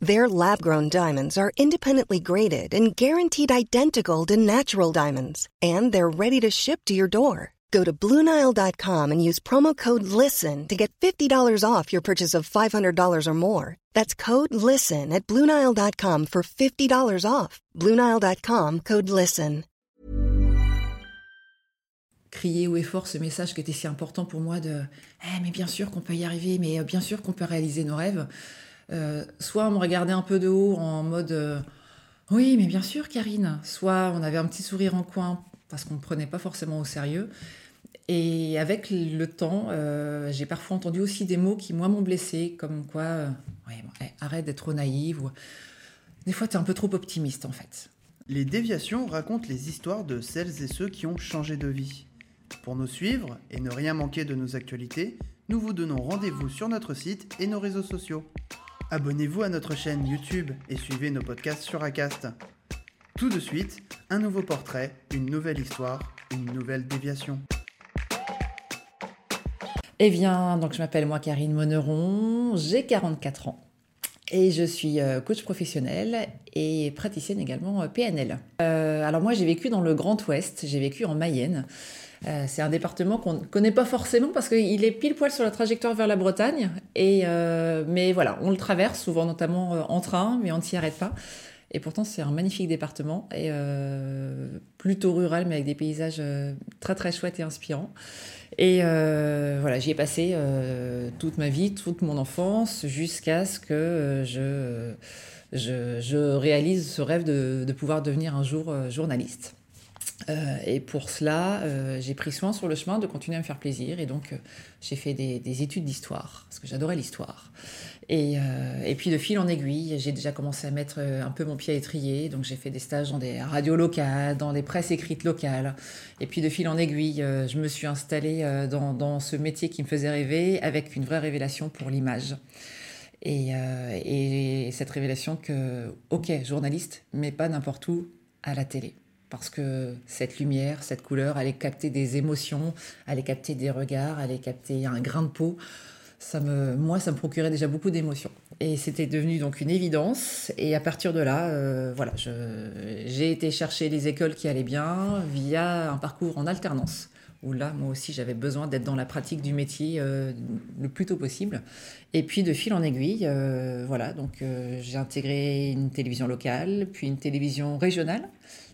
Their lab grown diamonds are independently graded and guaranteed identical to natural diamonds, and they're ready to ship to your door. Go to Bluenile.com and use promo code LISTEN to get $50 off your purchase of $500 or more. That's code LISTEN at Bluenile.com for $50 off. Bluenile.com code LISTEN. Crier haut et fort ce message qui était si important pour moi de eh, mais bien sûr qu'on peut y arriver, mais bien sûr qu'on peut réaliser nos rêves. Euh, soit on me regardait un peu de haut en mode euh, oui, mais bien sûr, Karine. Soit on avait un petit sourire en coin parce qu'on ne prenait pas forcément au sérieux. Et avec le temps, euh, j'ai parfois entendu aussi des mots qui, moi, m'ont blessé, comme quoi, eh, arrête d'être trop naïve, ou des fois, tu es un peu trop optimiste, en fait. Les déviations racontent les histoires de celles et ceux qui ont changé de vie. Pour nous suivre et ne rien manquer de nos actualités, nous vous donnons rendez-vous sur notre site et nos réseaux sociaux. Abonnez-vous à notre chaîne YouTube et suivez nos podcasts sur Acast. Tout de suite, un nouveau portrait, une nouvelle histoire, une nouvelle déviation. Eh bien, donc je m'appelle moi Karine Moneron, j'ai 44 ans et je suis euh, coach professionnel et praticienne également euh, PNL. Euh, alors moi j'ai vécu dans le Grand Ouest, j'ai vécu en Mayenne. Euh, c'est un département qu'on ne connaît pas forcément parce qu'il est pile poil sur la trajectoire vers la Bretagne. Et, euh, mais voilà, on le traverse souvent, notamment euh, en train, mais on ne s'y arrête pas. Et pourtant, c'est un magnifique département, et plutôt rural, mais avec des paysages très très chouettes et inspirants. Et voilà, j'y ai passé toute ma vie, toute mon enfance, jusqu'à ce que je, je, réalise ce rêve de, de pouvoir devenir un jour journaliste. Euh, et pour cela, euh, j'ai pris soin sur le chemin de continuer à me faire plaisir. Et donc, euh, j'ai fait des, études d'histoire, parce que j'adorais l'histoire. Et, puis, de fil en aiguille, j'ai déjà commencé à mettre un peu mon pied à étrier. Donc, j'ai fait des stages dans des radios locales, dans des presses écrites locales. Et puis, de fil en aiguille, je me suis installée dans, ce métier qui me faisait rêver, avec une vraie révélation pour l'image. Et cette révélation que, ok, journaliste, mais pas n'importe où, à la télé parce que cette lumière, cette couleur, allait capter des émotions, allait capter des regards, allait capter un grain de peau. Ça me, moi, ça me procurait déjà beaucoup d'émotions. Et c'était devenu donc une évidence. Et à partir de là, euh, voilà, j'ai été chercher les écoles qui allaient bien via un parcours en alternance où là, moi aussi, j'avais besoin d'être dans la pratique du métier euh, le plus tôt possible. Et puis, de fil en aiguille, euh, voilà, donc j'ai intégré une télévision locale, puis une télévision régionale,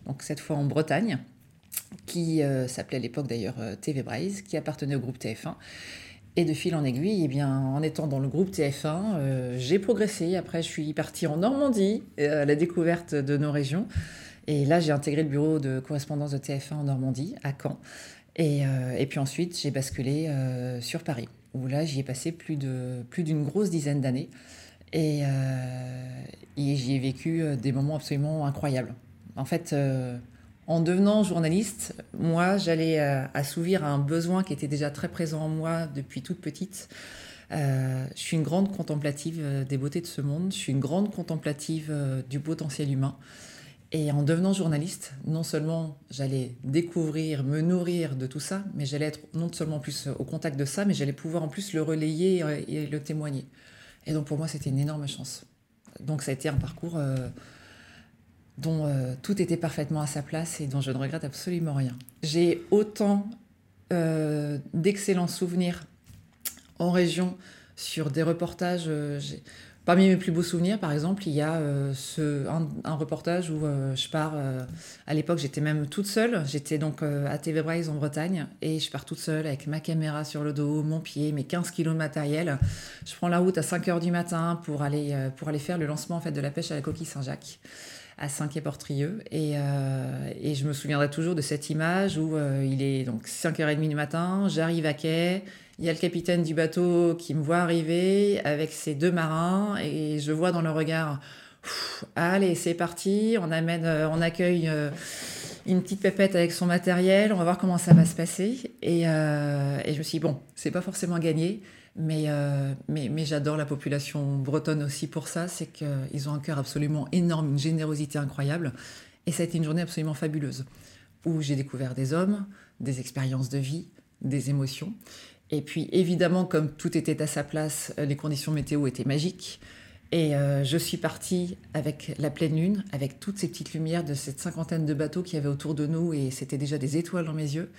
donc cette fois en Bretagne, qui euh, s'appelait à l'époque d'ailleurs euh, TV Braise, qui appartenait au groupe TF1. Et de fil en aiguille, eh bien, en étant dans le groupe TF1, euh, j'ai progressé. Après, je suis partie en Normandie à la découverte de nos régions. Et là, j'ai intégré le bureau de correspondance de TF1 en Normandie, à Caen. Et, et puis ensuite, j'ai basculé sur Paris, où là, j'y ai passé plus d'une plus grosse dizaine d'années. Et, et j'y ai vécu des moments absolument incroyables. En fait, euh, en devenant journaliste, moi, j'allais euh, assouvir un besoin qui était déjà très présent en moi depuis toute petite. Euh, je suis une grande contemplative des beautés de ce monde, je suis une grande contemplative du potentiel humain. Et en devenant journaliste, non seulement j'allais découvrir, me nourrir de tout ça, mais j'allais être non seulement plus au contact de ça, mais j'allais pouvoir en plus le relayer et le témoigner. Et donc pour moi, c'était une énorme chance. Donc ça a été un parcours dont euh, tout était parfaitement à sa place et dont je ne regrette absolument rien. J'ai autant euh, d'excellents souvenirs en région sur des reportages. Euh, parmi mes plus beaux souvenirs, par exemple, il y a ce, un, reportage où je pars. à l'époque, j'étais même toute seule. J'étais donc à TV Braise en Bretagne et je pars toute seule avec ma caméra sur le dos, mon pied, mes 15 kilos de matériel. Je prends la route à 5 h du matin pour aller, pour aller faire le lancement en fait, de la pêche à la coquille Saint-Jacques à Saint-Quay-Portrieux. Et, euh, et, je me souviendrai toujours de cette image où euh, il est donc 5h30 du matin, j'arrive à quai, il y a le capitaine du bateau qui me voit arriver avec ses deux marins et je vois dans le regard, allez, c'est parti, on, amène, euh, on accueille une petite pépette avec son matériel, on va voir comment ça va se passer. Et, et je me suis dit, bon, c'est pas forcément gagné, mais, mais, mais j'adore la population bretonne aussi pour ça, c'est qu'ils ont un cœur absolument énorme, une générosité incroyable. Et ça a été une journée absolument fabuleuse, où j'ai découvert des hommes, des expériences de vie, des émotions. Et puis évidemment, comme tout était à sa place, euh, les conditions météo étaient magiques. Et euh, je suis partie avec la pleine lune, avec toutes ces petites lumières de cette cinquantaine de bateaux qui y avait autour de nous, et c'était déjà des étoiles dans mes yeux.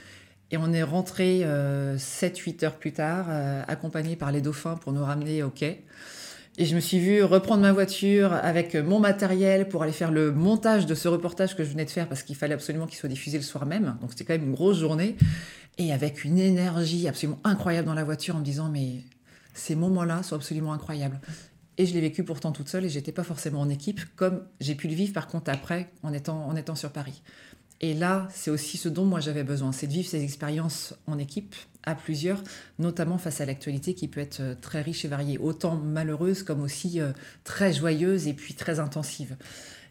Et on est rentré 7-8 euh, heures plus tard, accompagné par les dauphins pour nous ramener au quai. Et je me suis vue reprendre ma voiture avec mon matériel pour aller faire le montage de ce reportage que je venais de faire parce qu'il fallait absolument qu'il soit diffusé le soir même. Donc c'était quand même une grosse journée. Et avec une énergie absolument incroyable dans la voiture en me disant mais ces moments-là sont absolument incroyables. Et je l'ai vécu pourtant toute seule et j'étais pas forcément en équipe comme j'ai pu le vivre par contre après en étant, en étant sur Paris. Et là, c'est aussi ce dont moi j'avais besoin, c'est de vivre ces expériences en équipe, à plusieurs, notamment face à l'actualité qui peut être euh, très riche et variée, autant malheureuse comme aussi euh, très joyeuse et puis très intensive.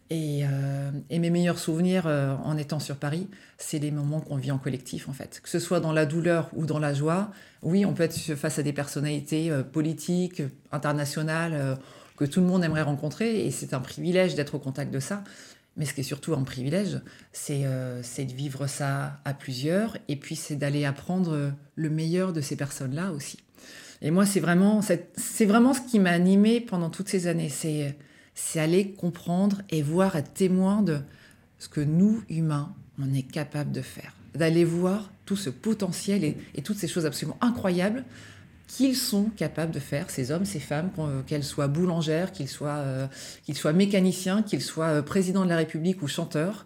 Et, euh, mes meilleurs souvenirs en étant sur Paris, c'est les moments qu'on vit en collectif en fait. Que ce soit dans la douleur ou dans la joie, oui, on peut être face à des personnalités politiques, internationales, que tout le monde aimerait rencontrer, et c'est un privilège d'être au contact de ça. Mais ce qui est surtout un privilège, euh, c'est de vivre ça à plusieurs et puis c'est d'aller apprendre le meilleur de ces personnes-là aussi. Et moi, c'est vraiment, vraiment ce qui m'a animé pendant toutes ces années. Aller comprendre et voir, être témoin de ce que nous, humains, on est capable de faire. D'aller voir tout ce potentiel et, toutes ces choses absolument incroyables qu'ils sont capables de faire, ces hommes, ces femmes, qu'elles soient boulangères, qu'ils soient, euh, qu'ils soient mécaniciens, qu'ils soient euh, présidents de la République ou chanteurs,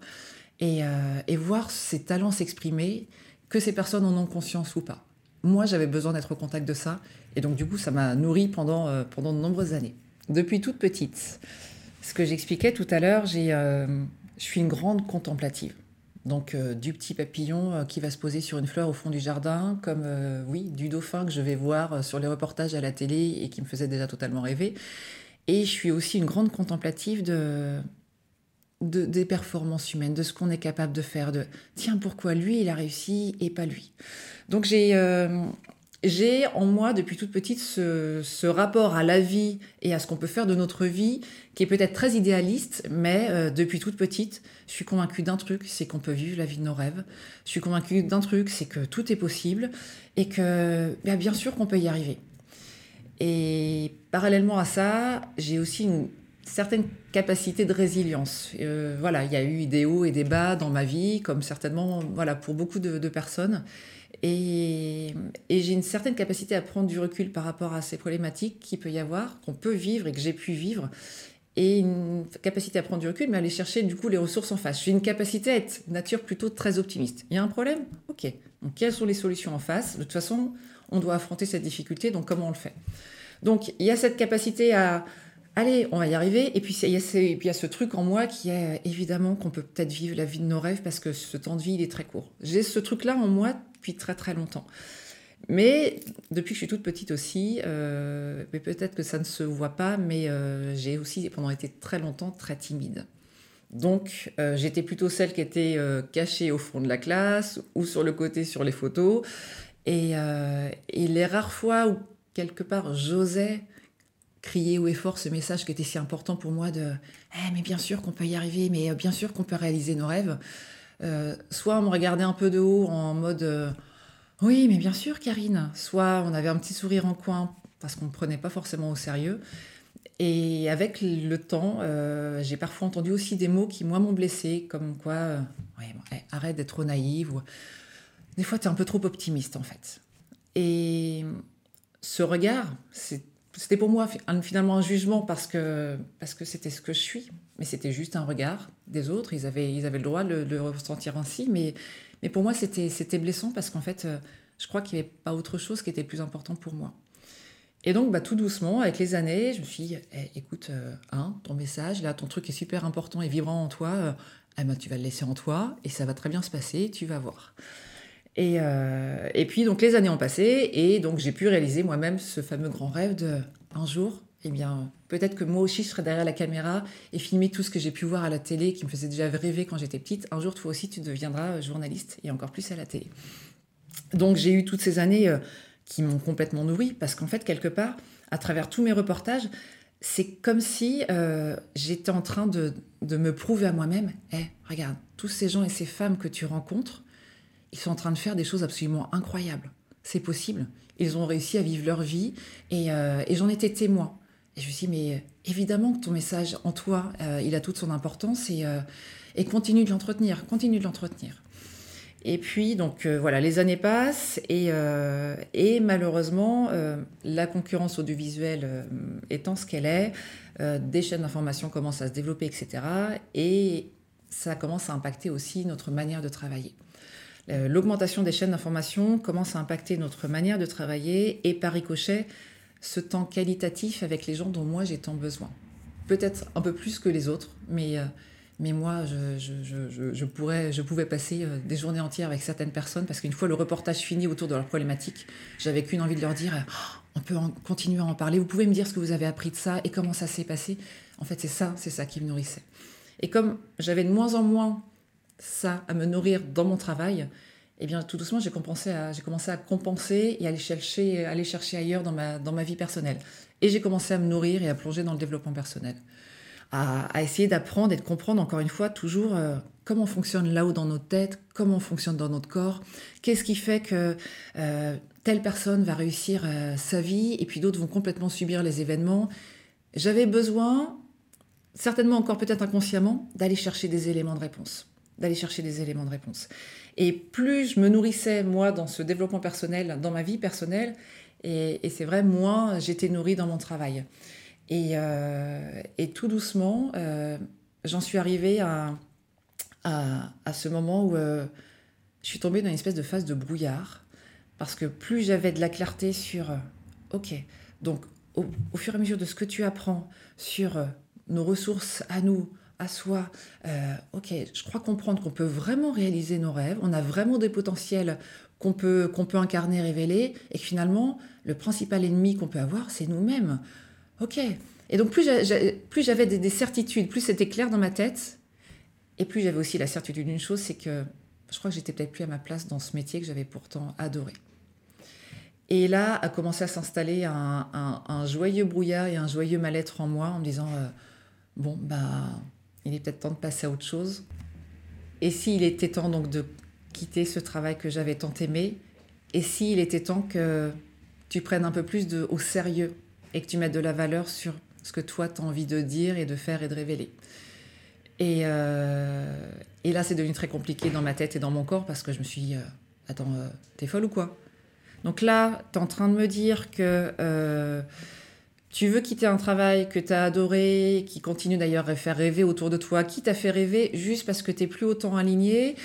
et, euh, et voir ces talents s'exprimer, que ces personnes en ont conscience ou pas. Moi, j'avais besoin d'être au contact de ça, et donc du coup, ça m'a nourri pendant, pendant de nombreuses années. Depuis toute petite, ce que j'expliquais tout à l'heure, je suis une grande contemplative. Donc euh, du petit papillon euh, qui va se poser sur une fleur au fond du jardin, comme euh, oui, du dauphin que je vais voir sur les reportages à la télé et qui me faisait déjà totalement rêver. Et je suis aussi une grande contemplative de, des performances humaines, de ce qu'on est capable de faire, de tiens pourquoi lui il a réussi et pas lui. Donc j'ai j'ai en moi depuis toute petite ce, rapport à la vie et à ce qu'on peut faire de notre vie qui est peut-être très idéaliste, mais euh, depuis toute petite, je suis convaincue d'un truc, c'est qu'on peut vivre la vie de nos rêves. Je suis convaincue d'un truc, c'est que tout est possible et que bah, bien sûr qu'on peut y arriver. Et parallèlement à ça, j'ai aussi une certaine capacité de résilience. Euh, voilà, il y a eu des hauts et des bas dans ma vie, comme certainement voilà pour beaucoup de personnes. Et, j'ai une certaine capacité à prendre du recul par rapport à ces problématiques qu'il peut y avoir, qu'on peut vivre et que j'ai pu vivre. Et une capacité à prendre du recul, mais aller chercher du coup les ressources en face. J'ai une capacité à être nature plutôt très optimiste. Il y a un problème? Ok. Donc quelles sont les solutions en face? De toute façon, on doit affronter cette difficulté, donc comment on le fait? Donc il y a cette capacité à, allez, on va y arriver. Et puis, il y a ce truc en moi qui est évidemment qu'on peut peut-être vivre la vie de nos rêves parce que ce temps de vie, il est très court. J'ai ce truc-là en moi très très longtemps. Mais depuis que je suis toute petite aussi, euh, mais peut-être que ça ne se voit pas, mais euh, j'ai aussi pendant été très longtemps très timide. Donc euh, j'étais plutôt celle qui était cachée au fond de la classe ou sur le côté sur les photos. Et, les rares fois où quelque part j'osais crier haut et fort ce message qui était si important pour moi de eh, mais bien sûr qu'on peut y arriver, mais bien sûr qu'on peut réaliser nos rêves. Euh, soit on me regardait un peu de haut en mode euh, oui, mais bien sûr, Karine. Soit on avait un petit sourire en coin parce qu'on ne prenait pas forcément au sérieux. Et avec le temps, euh, j'ai parfois entendu aussi des mots qui, moi, m'ont blessé, comme quoi, eh, arrête d'être trop naïve. Ou... Des fois, tu es un peu trop optimiste, en fait. Et ce regard, c'est c'était pour moi finalement un jugement parce que parce que c'était ce que je suis, mais c'était juste un regard des autres. Ils avaient ils avaient le droit de le, ressentir ainsi, mais mais pour moi c'était c'était blessant parce qu'en fait je crois qu'il n'y avait pas autre chose qui était plus important pour moi. Et donc bah, tout doucement avec les années, je me suis dit eh, écoute euh, hein, ton message là ton truc est super important et vibrant en toi, euh, eh ben, tu vas le laisser en toi et ça va très bien se passer, tu vas voir. Euh, et, puis donc les années ont passé et donc j'ai pu réaliser moi-même ce fameux grand rêve de un jour eh bien, peut-être que moi aussi, je serais derrière la caméra et filmer tout ce que j'ai pu voir à la télé qui me faisait déjà rêver quand j'étais petite. Un jour, toi aussi, tu deviendras journaliste et encore plus à la télé. Donc, j'ai eu toutes ces années euh, qui m'ont complètement nourri parce qu'en fait, quelque part, à travers tous mes reportages, c'est comme si euh, j'étais en train de, me prouver à moi-même, hé, regarde, tous ces gens et ces femmes que tu rencontres, ils sont en train de faire des choses absolument incroyables. C'est possible. Ils ont réussi à vivre leur vie et, euh, j'en étais témoin. Et je me suis dit, mais évidemment que ton message en toi, euh, il a toute son importance et, continue de l'entretenir, continue de l'entretenir. Et puis, donc euh, voilà, les années passent et, euh, malheureusement, euh, la concurrence audiovisuelle étant ce qu'elle est, des chaînes d'information commencent à se développer, etc. Et ça commence à impacter aussi notre manière de travailler. L'augmentation des chaînes d'information commence à impacter notre manière de travailler et par ricochet, ce temps qualitatif avec les gens dont moi j'ai tant besoin. Peut-être un peu plus que les autres, mais mais moi, je, pourrais, je pouvais passer euh, des journées entières avec certaines personnes parce qu'une fois le reportage fini autour de leur problématique, j'avais qu'une envie de leur dire on peut continuer à en parler. Vous pouvez me dire ce que vous avez appris de ça et comment ça s'est passé. En fait, c'est ça, c'est ça qui me nourrissait. Et comme j'avais de moins en moins ça à me nourrir dans mon travail, eh bien, tout doucement, j'ai commencé à, compenser et à aller chercher, aller chercher ailleurs dans ma, dans ma vie personnelle. Et j'ai commencé à me nourrir et à plonger dans le développement personnel à, essayer d'apprendre et de comprendre encore une fois toujours euh, comment on fonctionne là-haut dans notre tête, comment on fonctionne dans notre corps, qu'est-ce qui fait que euh, telle personne va réussir euh, sa vie et puis d'autres vont complètement subir les événements. J'avais besoin, certainement encore peut-être inconsciemment, d'aller chercher des éléments de réponse d'aller chercher des éléments de réponse. Et plus je me nourrissais, moi, dans ce développement personnel, dans ma vie personnelle, et, c'est vrai, moins j'étais nourrie dans mon travail. Euh, et, tout doucement, euh, j'en suis arrivée à, à, ce moment où euh, je suis tombée dans une espèce de phase de brouillard. Parce que plus j'avais de la clarté sur, ok, donc au, fur et à mesure de ce que tu apprends sur nos ressources à nous, à soi, ok, je crois comprendre qu'on peut vraiment réaliser nos rêves, on a vraiment des potentiels qu'on peut, qu'on peut incarner, révéler, et que finalement, le principal ennemi qu'on peut avoir, c'est nous-mêmes. Ok. Et donc plus j'avais des, certitudes, plus c'était clair dans ma tête, et plus j'avais aussi la certitude d'une chose, c'est que je crois que j'étais peut-être plus à ma place dans ce métier que j'avais pourtant adoré. Et là a commencé à s'installer un, joyeux brouillard et un joyeux mal-être en moi en me disant euh, bon bah il est peut-être temps de passer à autre chose. Et s'il était temps donc de quitter ce travail que j'avais tant aimé, et s'il était temps que tu prennes un peu plus de, au sérieux et que tu mettes de la valeur sur ce que toi tu as envie de dire et de faire et de révéler. Et, euh, et là, c'est devenu très compliqué dans ma tête et dans mon corps parce que je me suis dit, euh, attends, euh, t'es folle ou quoi? Donc là, tu es en train de me dire que tu veux quitter un travail que tu as adoré, qui continue d'ailleurs à faire rêver autour de toi, qui t'a fait rêver juste parce que tu plus autant aligné,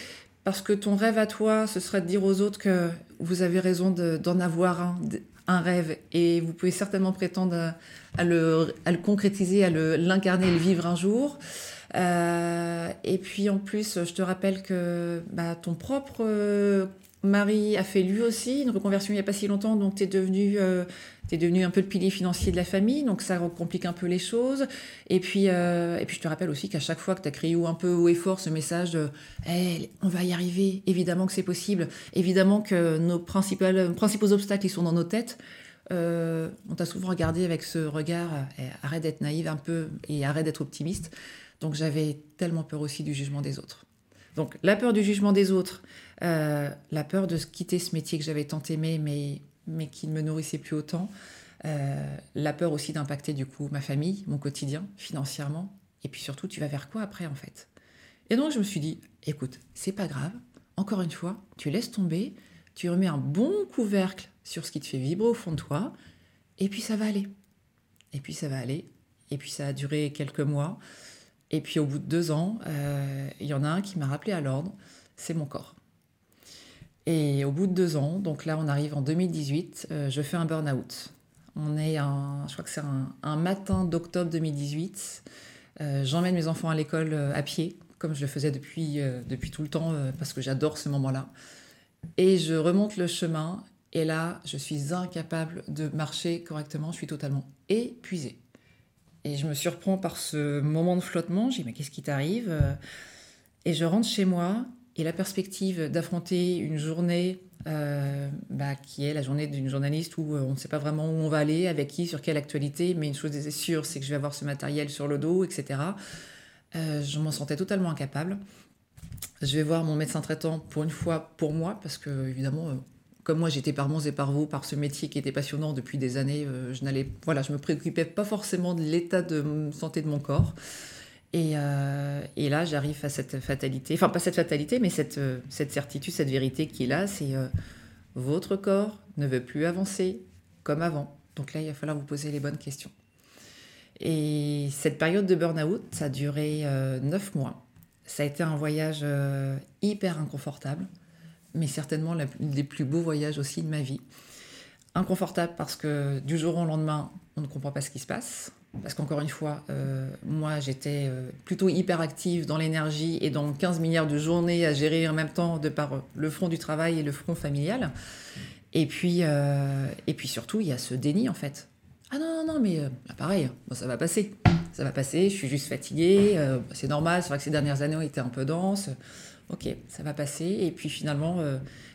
parce que ton rêve à toi, ce serait de dire aux autres que vous avez raison d'en avoir un, un rêve et vous pouvez certainement prétendre à, le, à le, concrétiser, à l'incarner, le vivre un jour. Euh, et puis en plus, je te rappelle que bah, ton propre euh, mari a fait lui aussi une reconversion il n'y a pas si longtemps, donc tu es devenu euh, devenu un peu le pilier financier de la famille, donc ça complique un peu les choses. Et puis, euh, et puis je te rappelle aussi qu'à chaque fois que tu as crié un peu haut et fort ce message de on va y arriver, évidemment que c'est possible, évidemment que nos principaux obstacles ils sont dans nos têtes. Euh, on t'a souvent regardé avec ce regard eh, arrête d'être naïve un peu et arrête d'être optimiste. Donc j'avais tellement peur aussi du jugement des autres. Donc la peur du jugement des autres, euh, la peur de quitter ce métier que j'avais tant aimé, mais mais qui ne me nourrissait plus autant. Euh, la peur aussi d'impacter du coup ma famille, mon quotidien, financièrement. Et puis surtout, tu vas vers quoi après en fait? Et donc je me suis dit, écoute, c'est pas grave. Encore une fois, tu laisses tomber, tu remets un bon couvercle sur ce qui te fait vibrer au fond de toi, et puis ça va aller. Et puis ça va aller. Et puis ça a duré quelques mois. Et puis au bout de deux ans, euh, il y en a un qui m'a rappelé à l'ordre, c'est mon corps. Et au bout de deux ans, donc là on arrive en 2018, euh, je fais un burn-out. On est un, je crois que c'est un, matin d'octobre 2018. Euh, j'emmène mes enfants à l'école euh, à pied, comme je le faisais depuis, depuis tout le temps, parce que j'adore ce moment-là. Et je remonte le chemin, et là, je suis incapable de marcher correctement, je suis totalement épuisée. Et je me surprends par ce moment de flottement. Je dis, mais qu'est-ce qui t'arrive? Et je rentre chez moi et la perspective d'affronter une journée euh, bah, qui est la journée d'une journaliste où euh, on ne sait pas vraiment où on va aller, avec qui, sur quelle actualité, mais une chose est sûre, c'est que je vais avoir ce matériel sur le dos, etc. Euh, je m'en sentais totalement incapable. Je vais voir mon médecin traitant pour une fois pour moi, parce que évidemment, comme moi j'étais par mons et par vous, par ce métier qui était passionnant depuis des années, je n'allais, voilà, je me préoccupais pas forcément de l'état de santé de mon corps. Euh, et, là, j'arrive à cette fatalité, enfin pas cette fatalité, mais cette, euh, certitude, cette vérité qui est là, c'est euh, votre corps ne veut plus avancer comme avant. Donc là, il va falloir vous poser les bonnes questions. Et cette période de burn-out, ça a duré neuf mois. Ça a été un voyage hyper inconfortable, mais certainement l'un des plus beaux voyages aussi de ma vie. Inconfortable parce que du jour au lendemain, on ne comprend pas ce qui se passe. Parce qu'encore une fois, euh, moi j'étais euh, plutôt hyper active dans l'énergie et dans 15 milliards de journées à gérer en même temps de par le front du travail et le front familial. Et puis, euh, et puis surtout, il y a ce déni en fait. Ah non, non, non, mais pareil, ça va passer. Ça va passer, je suis juste fatiguée, c'est normal, c'est vrai que ces dernières années ont été un peu denses. Ok, ça va passer. Et puis finalement,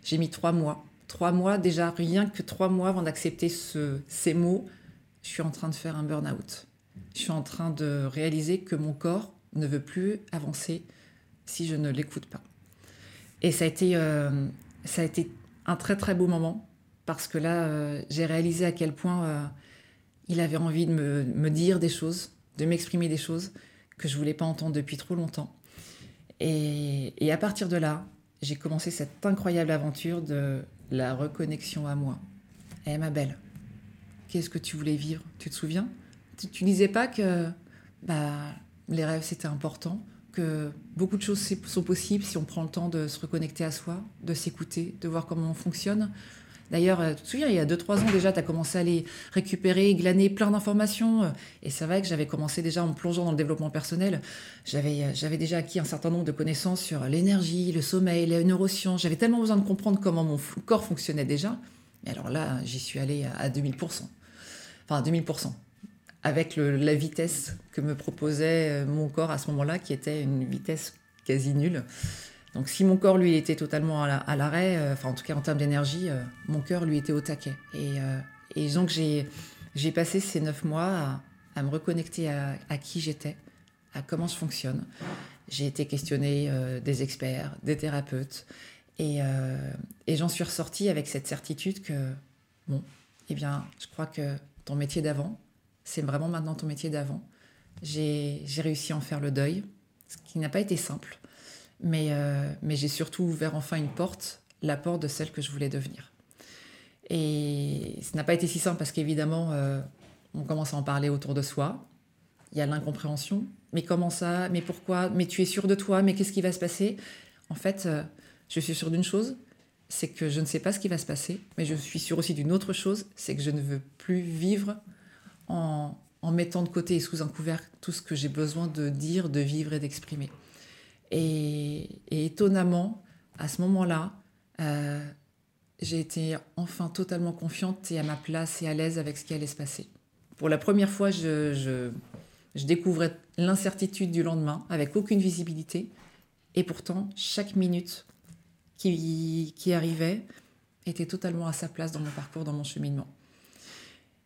j'ai mis trois mois. Trois mois, déjà rien que trois mois avant d'accepter ce, ces mots, je suis en train de faire un burn-out je suis en train de réaliser que mon corps ne veut plus avancer si je ne l'écoute pas. Et ça a été, euh, un très très beau moment parce que là, euh, j'ai réalisé à quel point euh, il avait envie de me, dire des choses, de m'exprimer des choses que je voulais pas entendre depuis trop longtemps. Et, et à partir de là, j'ai commencé cette incroyable aventure de la reconnexion à moi. Eh ma belle, qu'est-ce que tu voulais vivre? Tu te souviens? Tu, disais pas que bah, les rêves c'était important, que beaucoup de choses sont possibles si on prend le temps de se reconnecter à soi, de s'écouter, de voir comment on fonctionne. D'ailleurs, euh, tu te souviens, il y a 2-3 ans déjà, tu as commencé à aller récupérer, glaner plein d'informations. Euh, et c'est vrai que j'avais commencé déjà en plongeant dans le développement personnel. J'avais, euh, j'avais déjà acquis un certain nombre de connaissances sur l'énergie, le sommeil, les neurosciences. J'avais tellement besoin de comprendre comment mon corps fonctionnait déjà. Mais alors là, j'y suis allée à 2000%. Enfin, à 2000% avec la vitesse que me proposait euh, mon corps à ce moment-là, qui était une vitesse quasi nulle. Donc si mon corps, lui, était totalement à l'arrêt, euh, enfin en tout cas en termes d'énergie, euh, mon cœur, lui, était au taquet. Et, donc j'ai passé ces neuf mois à, me reconnecter à, qui j'étais, à comment je fonctionne. J'ai été questionnée des experts, des thérapeutes, et, et j'en suis ressortie avec cette certitude que, bon, eh bien, je crois que ton métier d'avant, c'est vraiment maintenant ton métier d'avant. J'ai réussi à en faire le deuil, ce qui n'a pas été simple, mais, euh, mais j'ai surtout ouvert enfin une porte, la porte de celle que je voulais devenir. Et ce n'a pas été si simple parce qu'évidemment, euh, on commence à en parler autour de soi. Il y a l'incompréhension. Mais comment ça? Mais pourquoi? Mais tu es sûr de toi? Mais qu'est-ce qui va se passer? En fait, euh, je suis sûre d'une chose, c'est que je ne sais pas ce qui va se passer, mais je suis sûre aussi d'une autre chose, c'est que je ne veux plus vivre en, mettant de côté et sous un couvercle tout ce que j'ai besoin de dire, de vivre et d'exprimer. Et, étonnamment, à ce moment-là, euh, j'ai été enfin totalement confiante et à ma place et à l'aise avec ce qui allait se passer. Pour la première fois, je, découvrais l'incertitude du lendemain avec aucune visibilité. Et pourtant, chaque minute qui, qui arrivait était totalement à sa place dans mon parcours, dans mon cheminement.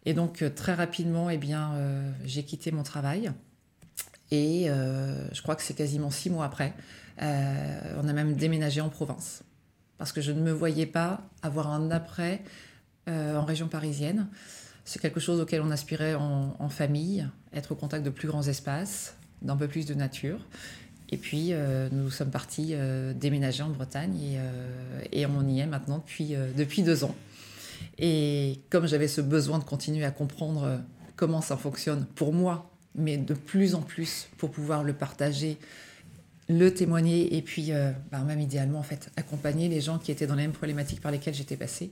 Et donc, euh, très rapidement, eh bien, euh, j'ai quitté mon travail. Et euh, je crois que c'est quasiment six mois après. on a même déménagé en province. Parce que je ne me voyais pas avoir un après en région parisienne. C'est quelque chose auquel on aspirait en, famille, être au contact de plus grands espaces, d'un peu plus de nature. Et puis, nous sommes partis déménager en Bretagne et, et, on y est maintenant depuis, depuis deux ans. Et comme j'avais ce besoin de continuer à comprendre euh, comment ça fonctionne pour moi, mais de plus en plus pour pouvoir le partager, le témoigner et puis euh, bah, même idéalement en fait accompagner les gens qui étaient dans les mêmes problématiques par lesquelles j'étais passée,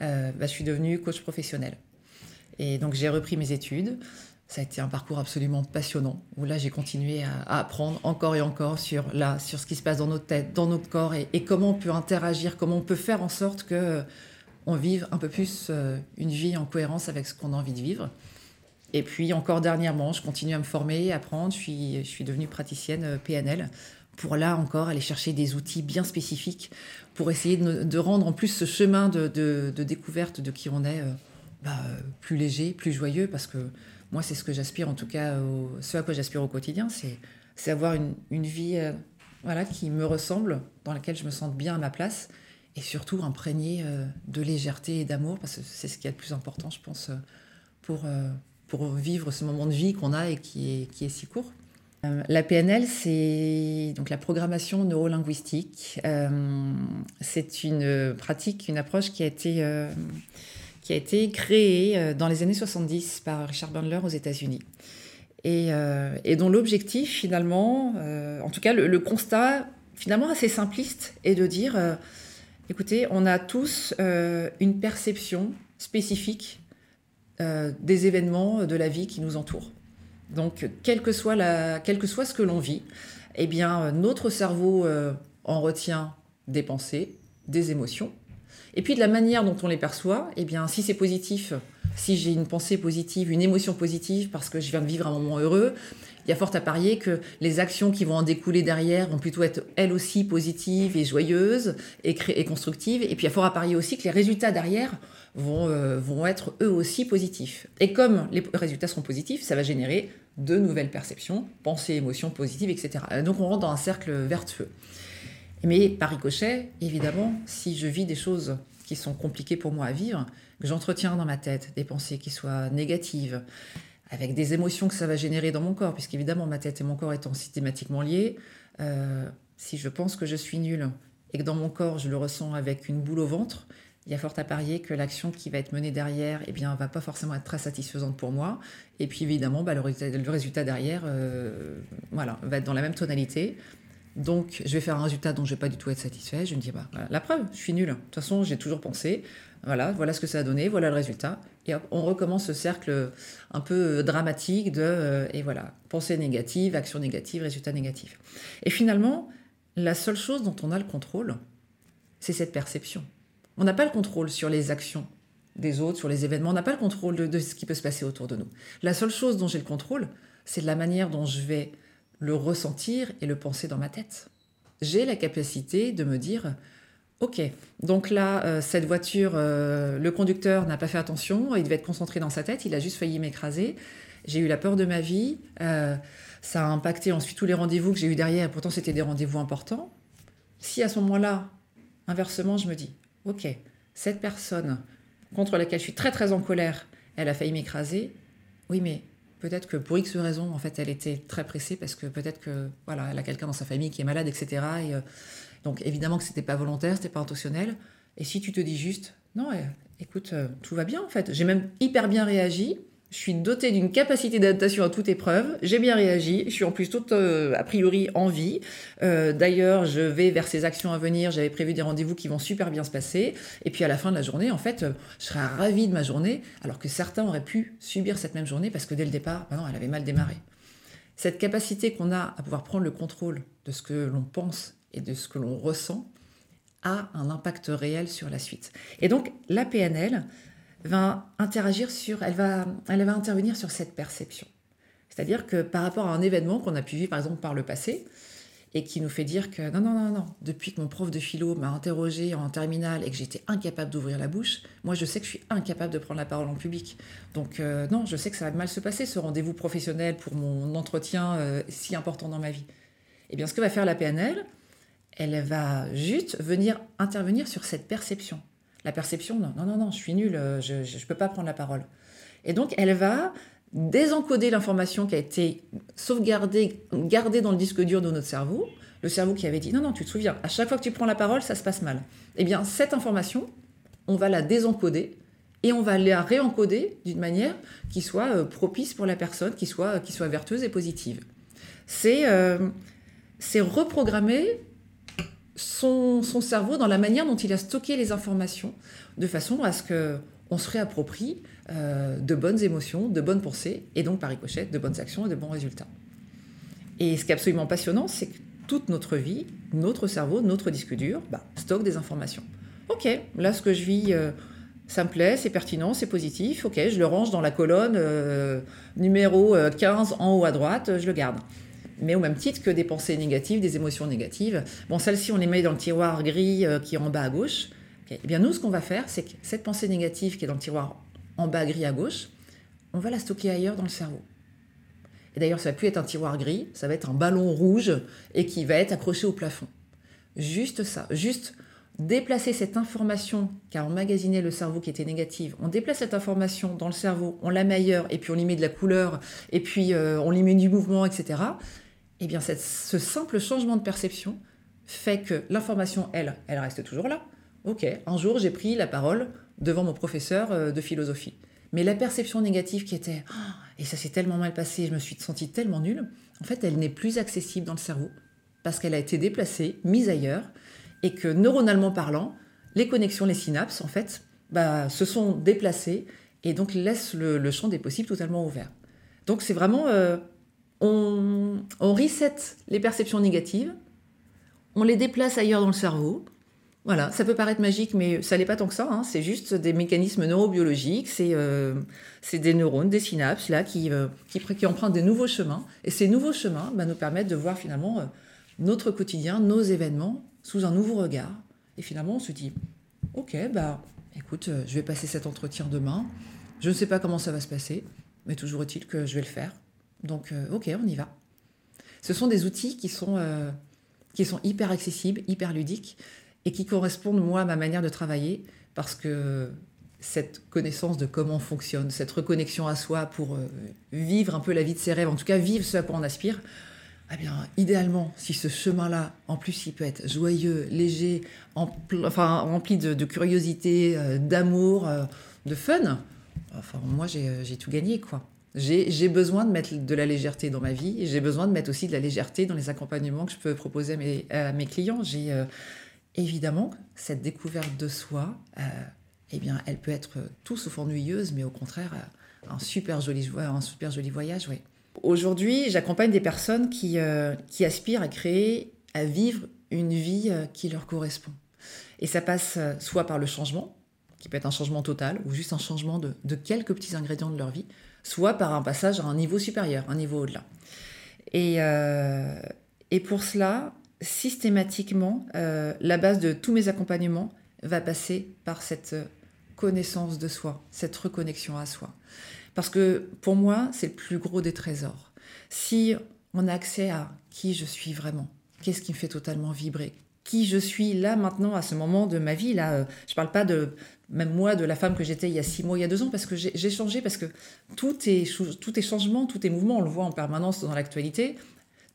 euh, bah, je suis devenue coach professionnel. Et donc j'ai repris mes études. Ça a été un parcours absolument passionnant où là j'ai continué à, apprendre encore et encore sur là sur ce qui se passe dans notre tête, dans notre corps et, et comment on peut interagir, comment on peut faire en sorte que on vive un peu plus euh, une vie en cohérence avec ce qu'on a envie de vivre. Et puis encore dernièrement, je continue à me former, à apprendre. Je suis, devenue praticienne euh, PNL pour là encore aller chercher des outils bien spécifiques pour essayer de, rendre en plus ce chemin de, découverte de qui on est euh, bah, plus léger, plus joyeux, parce que moi c'est ce que j'aspire en tout cas, ce à quoi j'aspire au quotidien, c'est avoir une, vie voilà, qui me ressemble, dans laquelle je me sente bien à ma place, et surtout imprégnée euh, de légèreté et d'amour, parce que c'est ce qui est le plus important, je pense, pour, pour vivre ce moment de vie qu'on a et qui est, qui est si court. Euh, la PNL, c'est donc la programmation neurolinguistique. Euh, c'est une pratique, une approche qui a été, euh, qui a été créée dans les années 70 par Richard Bandler aux États-Unis. Et, dont l'objectif, finalement, en tout cas le, constat, finalement assez simpliste, est de dire, écoutez, on a tous une perception spécifique des événements de la vie qui nous entourent. Donc, quel que soit, ce que l'on vit, eh euh, notre cerveau euh, en retient des pensées, des émotions. Et puis, de la manière dont on les perçoit, eh si c'est positif, si j'ai une pensée positive, une émotion positive parce que je viens de vivre un moment heureux, il y a fort à parier que les actions qui vont en découler derrière vont plutôt être elles aussi positives et joyeuses et, et constructives. Et puis il y a fort à parier aussi que les résultats derrière vont, euh, vont être eux aussi positifs. Et comme les résultats seront positifs, ça va générer de nouvelles perceptions, pensées, émotions positives, etc. Donc on rentre dans un cercle vertueux. Mais par ricochet, évidemment, si je vis des choses qui sont compliquées pour moi à vivre, que j'entretiens dans ma tête des pensées qui soient négatives, avec des émotions que ça va générer dans mon corps, puisqu'évidemment ma tête et mon corps étant systématiquement liés, euh, si je pense que je suis nulle et que dans mon corps je le ressens avec une boule au ventre, il y a fort à parier que l'action qui va être menée derrière, eh va pas forcément être très satisfaisante pour moi. Et puis évidemment, bah, le, résultat, derrière, euh, voilà, va être dans la même tonalité. Donc, je vais faire un résultat dont je vais pas du tout être satisfait. Je me dire, bah, la preuve, je suis nul. De toute façon, j'ai toujours pensé. Voilà, voilà ce que ça a donné, voilà le résultat. Et on recommence ce cercle un peu dramatique de, euh, et voilà, pensée négative, action négative, résultat négatif. Et finalement, la seule chose dont on a le contrôle, c'est cette perception. On n'a pas le contrôle sur les actions des autres, sur les événements, on n'a pas le contrôle de, ce qui peut se passer autour de nous. La seule chose dont j'ai le contrôle, c'est la manière dont je vais le ressentir et le penser dans ma tête. J'ai la capacité de me dire, ok, donc là, euh, cette voiture, euh, le conducteur n'a pas fait attention, il devait être concentré dans sa tête, il a juste failli m'écraser, j'ai eu la peur de ma vie, euh, ça a impacté ensuite tous les rendez-vous que j'ai eu derrière, pourtant c'était des rendez-vous importants. Si à ce moment-là, inversement, je me dis, ok, cette personne contre laquelle je suis très très en colère, elle a failli m'écraser. Oui, mais peut-être que pour X raison, en fait, elle était très pressée parce que peut-être que voilà, elle a quelqu'un dans sa famille qui est malade, etc. Et, donc évidemment que c'était pas volontaire, c'était pas intentionnel. Et si tu te dis juste, non, écoute, euh, tout va bien en fait. J'ai même hyper bien réagi. Je suis dotée d'une capacité d'adaptation à toute épreuve. J'ai bien réagi. Je suis en plus toute, euh, a priori, en vie. Euh, d'ailleurs, je vais vers ces actions à venir. J'avais prévu des rendez-vous qui vont super bien se passer. Et puis, à la fin de la journée, en fait, je serais ravie de ma journée, alors que certains auraient pu subir cette même journée parce que dès le départ, bah non, elle avait mal démarré. Cette capacité qu'on a à pouvoir prendre le contrôle de ce que l'on pense et de ce que l'on ressent a un impact réel sur la suite. Et donc, la PNL, va interagir sur, elle va, elle va intervenir sur cette perception. C'est-à-dire que par rapport à un événement qu'on a pu vivre par exemple par le passé, et qui nous fait dire que non, non, non, non, depuis que mon prof de philo m'a interrogé en terminale et que j'étais incapable d'ouvrir la bouche, moi je sais que je suis incapable de prendre la parole en public. Donc euh, non, je sais que ça va mal se passer ce rendez-vous professionnel pour mon entretien euh, si important dans ma vie. Eh bien ce que va faire la PNL, elle va juste venir intervenir sur cette perception. La perception, non, non, non, je suis nulle, euh, je ne peux pas prendre la parole. Et donc, elle va désencoder l'information qui a été sauvegardée, gardée dans le disque dur de notre cerveau, le cerveau qui avait dit, non, non, tu te souviens, à chaque fois que tu prends la parole, ça se passe mal. Eh bien, cette information, on va la désencoder et on va la réencoder d'une manière qui soit euh, propice pour la personne, qui soit, qui soit vertueuse et positive. C'est euh, reprogrammer son, cerveau dans la manière dont il a stocké les informations, de façon à ce qu'on se réapproprie euh, de bonnes émotions, de bonnes pensées, et donc par ricochet, de bonnes actions et de bons résultats. Et ce qui est absolument passionnant, c'est que toute notre vie, notre cerveau, notre disque dur, bah, stocke des informations. Ok, là ce que je vis, euh, ça me plaît, c'est pertinent, c'est positif, ok, je le range dans la colonne euh, numéro 15 en haut à droite, je le garde. Mais au même titre que des pensées négatives, des émotions négatives. Bon, celles-ci, on les met dans le tiroir gris qui est en bas à gauche. Eh bien, nous, ce qu'on va faire, c'est que cette pensée négative qui est dans le tiroir en bas gris à gauche, on va la stocker ailleurs dans le cerveau. Et d'ailleurs, ça va plus être un tiroir gris, ça va être un ballon rouge et qui va être accroché au plafond. Juste ça, juste déplacer cette information qu'a emmagasiné le cerveau qui était négative. On déplace cette information dans le cerveau, on la met ailleurs et puis on y met de la couleur et puis euh, on y met du mouvement, etc. Eh bien, ce simple changement de perception fait que l'information, elle, elle reste toujours là. Ok, un jour j'ai pris la parole devant mon professeur euh, de philosophie. Mais la perception négative qui était ah, et ça s'est tellement mal passé, je me suis sentie tellement nulle, en fait, elle n'est plus accessible dans le cerveau parce qu'elle a été déplacée, mise ailleurs, et que neuronalement parlant, les connexions, les synapses, en fait, bah, se sont déplacées et donc laissent le, champ des possibles totalement ouvert. Donc c'est vraiment, euh, on, on reset les perceptions négatives, on les déplace ailleurs dans le cerveau, voilà, ça peut paraître magique, mais ça n'est pas tant que ça. Hein. C'est juste des mécanismes neurobiologiques, euh, c'est des neurones, des synapses là qui, euh, qui, empruntent des nouveaux chemins. Et ces nouveaux chemins bah, nous permettent de voir finalement euh, notre quotidien, nos événements sous un nouveau regard. Et finalement, on se dit, ok, bah, écoute, je vais passer cet entretien demain. Je ne sais pas comment ça va se passer, mais toujours est-il que je vais le faire. Donc, ok, on y va. Ce sont des outils qui sont, qui sont hyper accessibles, hyper ludiques et qui correspondent, moi, à ma manière de travailler, parce que cette connaissance de comment fonctionne, cette reconnexion à soi pour euh, vivre un peu la vie de ses rêves, en tout cas vivre ce à quoi on aspire, eh bien, idéalement, si ce chemin-là, en plus, il peut être joyeux, léger, enfin, rempli de, curiosité, euh, d'amour, euh, de fun, enfin, moi, j'ai tout gagné, quoi. J'ai besoin de mettre de la légèreté dans ma vie j'ai besoin de mettre aussi de la légèreté dans les accompagnements que je peux proposer à mes, clients. J'ai Évidemment, cette découverte de soi, euh, eh bien, elle peut être tout sauf ennuyeuse, mais au contraire, euh, un super joli, voyage. Aujourd'hui, j'accompagne des personnes qui, euh, qui aspirent à créer, à vivre une vie qui leur correspond. Et ça passe soit par le changement, qui peut être un changement total, ou juste un changement de quelques petits ingrédients de leur vie, soit par un passage à un niveau supérieur, un niveau au-delà. Et, et pour cela, systématiquement, euh, la base de tous mes accompagnements va passer par cette connaissance de soi, cette reconnexion à soi. Parce que pour moi, c'est le plus gros des trésors. Si on a accès à qui je suis vraiment, qu'est-ce qui me fait totalement vibrer, qui je suis là maintenant à ce moment de ma vie. Là, euh, je parle pas de même moi de la femme que j'étais il y a six mois, il y a deux ans, parce que j'ai changé, parce que tout est, tout est changement, tout est mouvement, on le voit en permanence dans l'actualité.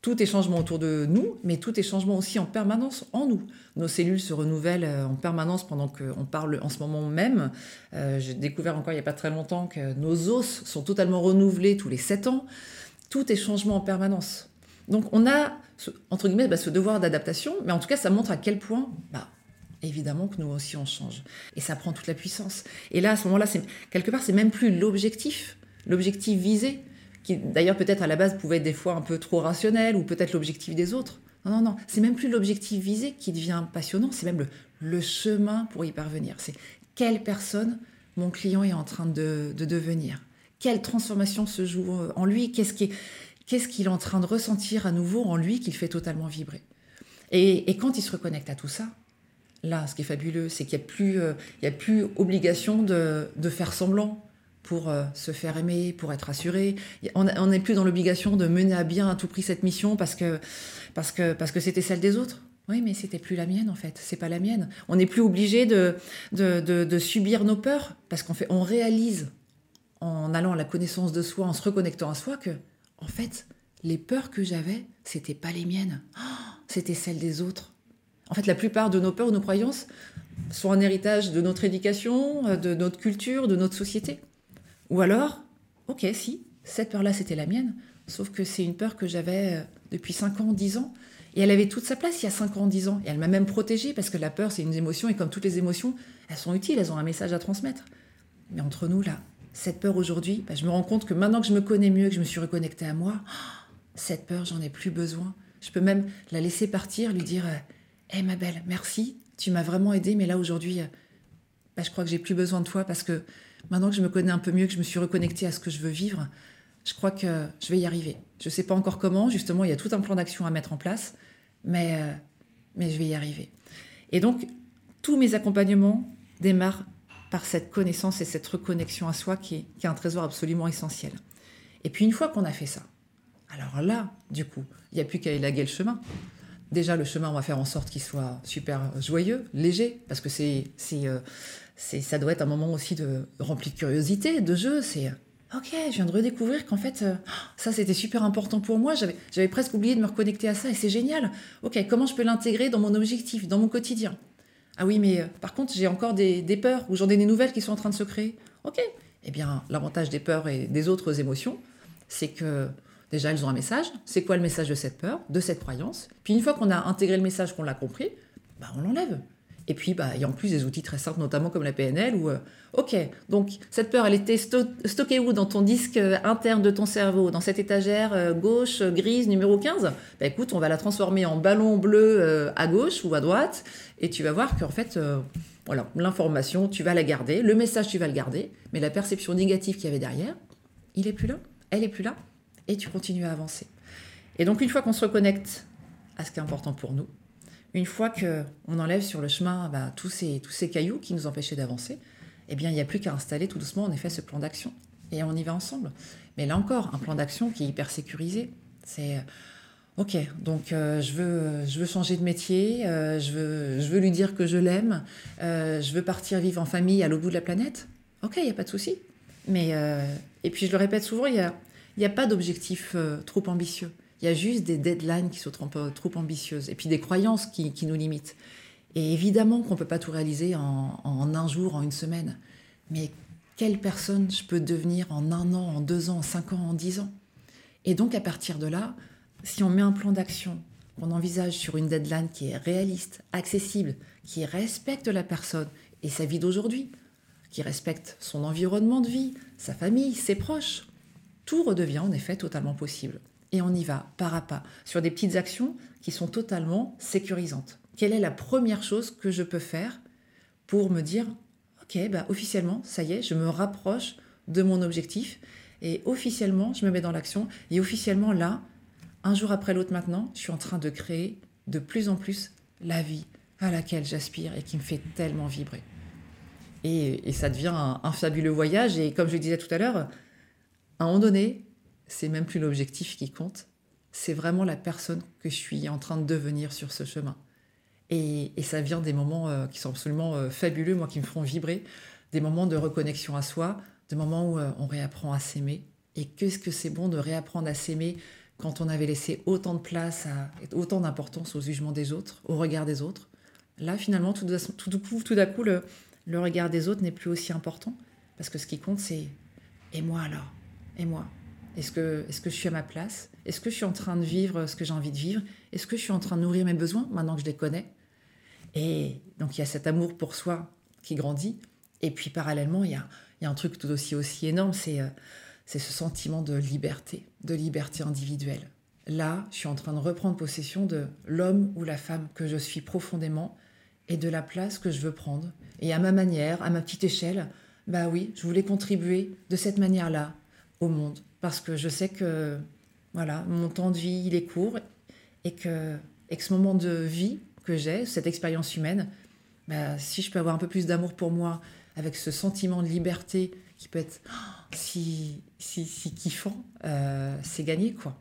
Tout est changement autour de nous, mais tout est changement aussi en permanence en nous. Nos cellules se renouvellent euh, en permanence pendant qu'on parle en ce moment même. Euh, j'ai découvert encore il n'y a pas très longtemps que nos os sont totalement renouvelés tous les 7 ans. Tout est changement en permanence. Donc on a, entre guillemets, bah, ce devoir d'adaptation, mais en tout cas ça montre à quel point, bah, évidemment que nous aussi on change. Et ça prend toute la puissance. Et là, à ce moment-là, quelque part, c'est même plus l'objectif, l'objectif visé, qui d'ailleurs peut-être à la base pouvait être des fois un peu trop rationnel, ou peut-être l'objectif des autres. Non, non, non, c'est même plus l'objectif visé qui devient passionnant, c'est même le, chemin pour y parvenir. C'est quelle personne mon client est en train de, devenir? Quelle transformation se joue en lui? Qu'est-ce qu'il est en train de ressentir à nouveau en lui qu'il fait totalement vibrer? Et, quand il se reconnecte à tout ça, là, ce qui est fabuleux, c'est qu'il n'y a, plus, euh, a plus obligation de, faire semblant, pour euh, se faire aimer, pour être assuré. On n'est plus dans l'obligation de mener à bien à tout prix cette mission parce que parce que parce que c'était celle des autres. Oui, mais c'était plus la mienne en fait. C'est pas la mienne. On n'est plus obligé de de, subir nos peurs parce qu'on fait on réalise en allant à la connaissance de soi, en se reconnectant à soi que en fait les peurs que j'avais c'était pas les miennes. c'était celles des autres. En fait, la plupart de nos peurs nos croyances sont un héritage de notre éducation, de notre culture, de notre société. Ou alors, ok, si, cette peur-là, c'était la mienne, sauf que c'est une peur que j'avais euh, depuis 5 ans, 10 ans, et elle avait toute sa place il y a 5 ans, 10 ans, et elle m'a même protégée, parce que la peur, c'est une émotion, et comme toutes les émotions, elles sont utiles, elles ont un message à transmettre. Mais entre nous, là, cette peur aujourd'hui, bah, je me rends compte que maintenant que je me connais mieux, que je me suis reconnectée à moi, cette peur, j'en ai plus besoin. Je peux même la laisser partir, lui dire Hé euh, ma belle, merci, tu m'as vraiment aidée, mais là aujourd'hui, euh, bah, je crois que j'ai plus besoin de toi parce que maintenant que je me connais un peu mieux, que je me suis reconnectée à ce que je veux vivre, je crois que je vais y arriver. Je ne sais pas encore comment, justement, il y a tout un plan d'action à mettre en place, mais, euh, mais je vais y arriver. Et donc, tous mes accompagnements démarrent par cette connaissance et cette reconnexion à soi qui est, un trésor absolument essentiel. Et puis une fois qu'on a fait ça, alors là, du coup, il n'y a plus qu'à élaguer le chemin. Déjà, le chemin, on va faire en sorte qu'il soit super joyeux, léger, parce que c'est, c'est, euh, ça doit être un moment aussi de rempli de curiosité, de jeu. C'est ok, je viens de redécouvrir qu'en fait, euh, ça c'était super important pour moi. J'avais, presque oublié de me reconnecter à ça et c'est génial. Ok, comment je peux l'intégrer dans mon objectif, dans mon quotidien? Ah oui, mais euh, par contre, j'ai encore des, des peurs ou j'en ai des nouvelles qui sont en train de se créer. Ok, eh bien, l'avantage des peurs et des autres émotions, c'est que déjà elles ont un message. C'est quoi le message de cette peur, de cette croyance? Puis une fois qu'on a intégré le message, qu'on l'a compris, bah, on l'enlève. Et puis, bah, il y a en plus des outils très simples, notamment comme la PNL, où, euh, ok, donc cette peur, elle était stockée où? Dans ton disque euh, interne de ton cerveau, dans cette étagère euh, gauche, grise, numéro 15 Bah écoute, on va la transformer en ballon bleu à gauche ou à droite, et tu vas voir qu'en fait, voilà, l'information, tu vas la garder, le message, tu vas le garder, mais la perception négative qu'il y avait derrière, il est plus là, elle est plus là, et tu continues à avancer. Et donc, une fois qu'on se reconnecte à ce qui est important pour nous, une fois qu'on enlève sur le chemin bah, tous, ces, tous ces cailloux qui nous empêchaient d'avancer, eh bien, il n'y a plus qu'à installer tout doucement, en effet, ce plan d'action. Et on y va ensemble. Mais là encore, un plan d'action qui est hyper sécurisé. C'est euh, OK, donc euh, je, veux, je veux changer de métier, euh, je, veux, je veux lui dire que je l'aime, je veux partir vivre en famille à l'autre bout de la planète. OK, il n'y a pas de souci. Mais, et puis je le répète souvent, il y a pas d'objectif trop ambitieux. Il y a juste des deadlines qui sont trop, trop ambitieuses et puis des croyances qui, nous limitent. Et évidemment qu'on ne peut pas tout réaliser en, un jour, en une semaine. Mais quelle personne je peux devenir en un an, en deux ans, en cinq ans, en dix ans? Et donc à partir de là, si on met un plan d'action, qu'on envisage sur une deadline qui est réaliste, accessible, qui respecte la personne et sa vie d'aujourd'hui, qui respecte son environnement de vie, sa famille, ses proches, tout redevient en effet totalement possible et on y va pas à pas sur des petites actions qui sont totalement sécurisantes. Quelle est la première chose que je peux faire pour me dire ok bah officiellement ça y est je me rapproche de mon objectif et officiellement je me mets dans l'action et officiellement là un jour après l'autre maintenant je suis en train de créer de plus en plus la vie à laquelle j'aspire et qui me fait tellement vibrer et, ça devient un, un fabuleux voyage et comme je le disais tout à l'heure à un moment donné c'est même plus l'objectif qui compte, c'est vraiment la personne que je suis en train de devenir sur ce chemin. Et, ça vient des moments euh, qui sont absolument euh, fabuleux, moi qui me feront vibrer, des moments de reconnexion à soi, des moments où euh, on réapprend à s'aimer. Et qu'est-ce que c'est bon de réapprendre à s'aimer quand on avait laissé autant de place, à, autant d'importance au jugement des autres, au regard des autres. Là, finalement, tout, coup, d'un coup, le, le regard des autres n'est plus aussi important. Parce que ce qui compte, c'est et moi alors? Et moi est-ce que, je suis à ma place? Est-ce que je suis en train de vivre ce que j'ai envie de vivre? Est-ce que je suis en train de nourrir mes besoins maintenant que je les connais? Et donc il y a cet amour pour soi qui grandit. Et puis parallèlement, il y a, un truc tout aussi, aussi énorme, c'est, euh, c'est ce sentiment de liberté, de liberté individuelle. Là, je suis en train de reprendre possession de l'homme ou la femme que je suis profondément et de la place que je veux prendre. Et à ma manière, à ma petite échelle, bah oui, je voulais contribuer de cette manière-là au monde parce que je sais que voilà, mon temps de vie, il est court et que, et ce moment de vie que j'ai, cette expérience humaine, bah, si je peux avoir un peu plus d'amour pour moi, avec ce sentiment de liberté qui peut être si, si, si kiffant, euh, c'est gagné quoi.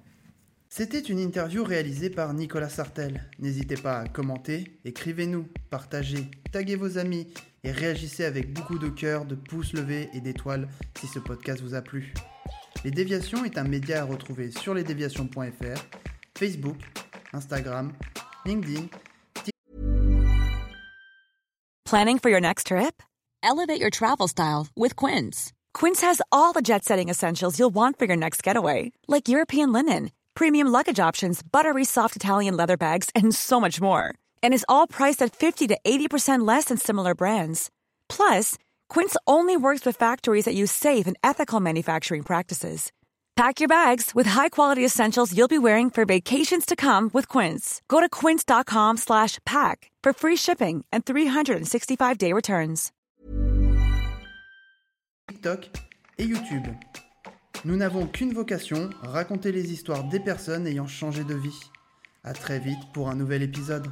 C'était une interview réalisée par Nicolas Sartel. N'hésitez pas à commenter, écrivez-nous, partagez, taguez vos amis et réagissez avec beaucoup de cœur, de pouces levés et d'étoiles si ce podcast vous a plu. Les Déviations est un média à retrouver sur lesdéviations.fr, Facebook, Instagram, LinkedIn. Planning for your next trip? Elevate your travel style with Quince. Quince has all the jet setting essentials you'll want for your next getaway, like European linen, premium luggage options, buttery soft Italian leather bags, and so much more. And is all priced at 50 to 80% less than similar brands. Plus, Quince only works with factories that use safe and ethical manufacturing practices. Pack your bags with high-quality essentials you'll be wearing for vacations to come with Quince. Go to quince.com/pack for free shipping and 365-day returns. TikTok et YouTube. Nous n'avons qu'une vocation, raconter les histoires des personnes ayant changé de vie. À très vite pour un nouvel épisode.